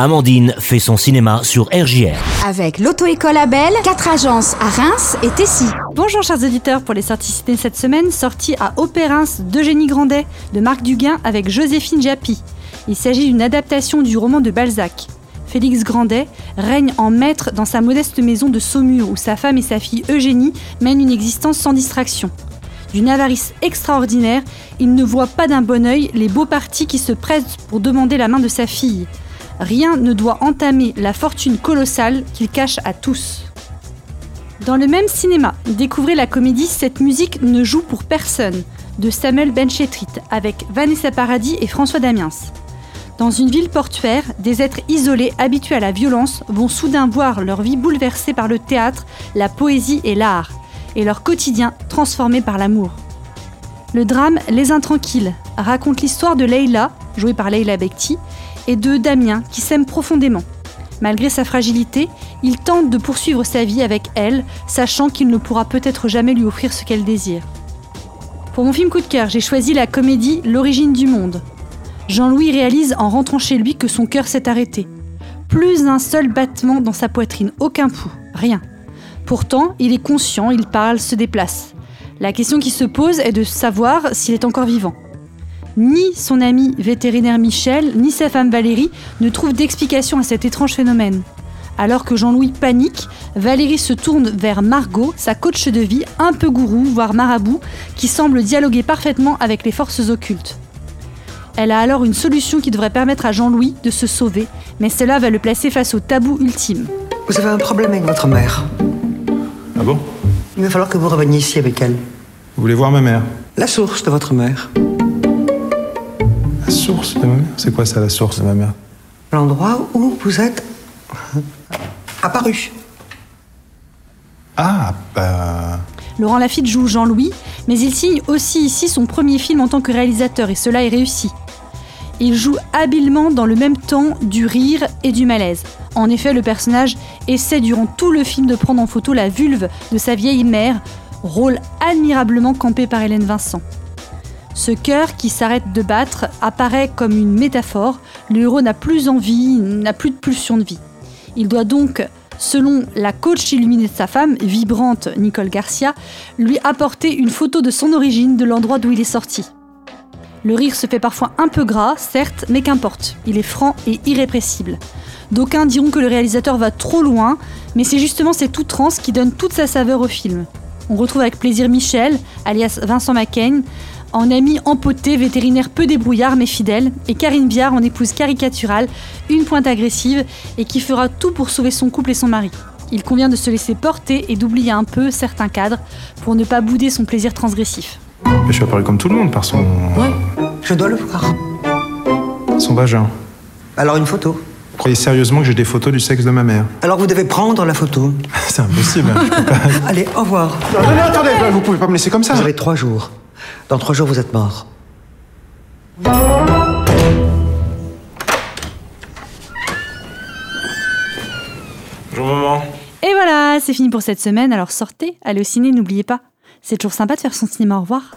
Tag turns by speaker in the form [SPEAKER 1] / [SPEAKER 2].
[SPEAKER 1] Amandine fait son cinéma sur RJR.
[SPEAKER 2] Avec l'auto-école Abel, quatre agences à Reims et Tessy.
[SPEAKER 3] Bonjour chers auditeurs pour les sorties ciné cette semaine, sortie à Opérins d'Eugénie Grandet, de Marc Duguin avec Joséphine Japy. Il s'agit d'une adaptation du roman de Balzac. Félix Grandet règne en maître dans sa modeste maison de Saumur où sa femme et sa fille Eugénie mènent une existence sans distraction. D'une avarice extraordinaire, il ne voit pas d'un bon œil les beaux partis qui se pressent pour demander la main de sa fille. Rien ne doit entamer la fortune colossale qu'il cache à tous. Dans le même cinéma, découvrez la comédie Cette musique ne joue pour personne de Samuel Benchetrit avec Vanessa Paradis et François Damiens. Dans une ville portuaire, des êtres isolés habitués à la violence vont soudain voir leur vie bouleversée par le théâtre, la poésie et l'art, et leur quotidien transformé par l'amour. Le drame Les Intranquilles raconte l'histoire de Leila, jouée par Leila Bekti, et de Damien, qui s'aime profondément. Malgré sa fragilité, il tente de poursuivre sa vie avec elle, sachant qu'il ne pourra peut-être jamais lui offrir ce qu'elle désire. Pour mon film coup de cœur, j'ai choisi la comédie L'origine du monde, Jean-Louis réalise en rentrant chez lui que son cœur s'est arrêté. Plus un seul battement dans sa poitrine, aucun pouls, rien. Pourtant, il est conscient, il parle, se déplace. La question qui se pose est de savoir s'il est encore vivant. Ni son ami vétérinaire Michel, ni sa femme Valérie ne trouvent d'explication à cet étrange phénomène. Alors que Jean-Louis panique, Valérie se tourne vers Margot, sa coach de vie, un peu gourou, voire marabout, qui semble dialoguer parfaitement avec les forces occultes. Elle a alors une solution qui devrait permettre à Jean-Louis de se sauver, mais cela va le placer face au tabou ultime.
[SPEAKER 4] Vous avez un problème avec votre mère.
[SPEAKER 5] Ah bon?
[SPEAKER 4] Il va falloir que vous reveniez ici avec elle.
[SPEAKER 5] Vous voulez voir ma mère?
[SPEAKER 4] La source de votre mère.
[SPEAKER 5] La source de ma mère C'est quoi ça, la source de ma mère?
[SPEAKER 4] L'endroit où vous êtes apparu.
[SPEAKER 5] Ah, bah...
[SPEAKER 3] Laurent Lafitte joue Jean-Louis, mais il signe aussi ici son premier film en tant que réalisateur, et cela est réussi. Il joue habilement dans le même temps du rire et du malaise. En effet, le personnage essaie durant tout le film de prendre en photo la vulve de sa vieille mère, rôle admirablement campé par Hélène Vincent. Ce cœur qui s'arrête de battre apparaît comme une métaphore. Le héros n'a plus envie, n'a plus de pulsion de vie. Il doit donc, selon la coach illuminée de sa femme, vibrante Nicole Garcia, lui apporter une photo de son origine, de l'endroit d'où il est sorti. Le rire se fait parfois un peu gras, certes, mais qu'importe, il est franc et irrépressible. D'aucuns diront que le réalisateur va trop loin, mais c'est justement cette outrance qui donne toute sa saveur au film. On retrouve avec plaisir Michel, alias Vincent McCain, en ami empoté, vétérinaire peu débrouillard mais fidèle, et Karine Biard en épouse caricaturale, une pointe agressive, et qui fera tout pour sauver son couple et son mari. Il convient de se laisser porter et d'oublier un peu certains cadres pour ne pas bouder son plaisir transgressif.
[SPEAKER 5] Je suis apparu comme tout le monde par son...
[SPEAKER 4] Ouais, je dois le voir.
[SPEAKER 5] son vagin.
[SPEAKER 4] Alors une photo.
[SPEAKER 5] Vous croyez sérieusement que j'ai des photos du sexe de ma mère?
[SPEAKER 4] Alors vous devez prendre la photo.
[SPEAKER 5] C'est impossible. hein, je peux pas-
[SPEAKER 4] Allez, au revoir.
[SPEAKER 5] Non, non, non, attendez, vous pouvez pas me laisser comme ça.
[SPEAKER 4] Vous avez trois jours. Dans trois jours, vous êtes mort.
[SPEAKER 5] Bonjour maman.
[SPEAKER 3] Et voilà, c'est fini pour cette semaine, alors sortez, allez au ciné, n'oubliez pas. C'est toujours sympa de faire son cinéma, au revoir.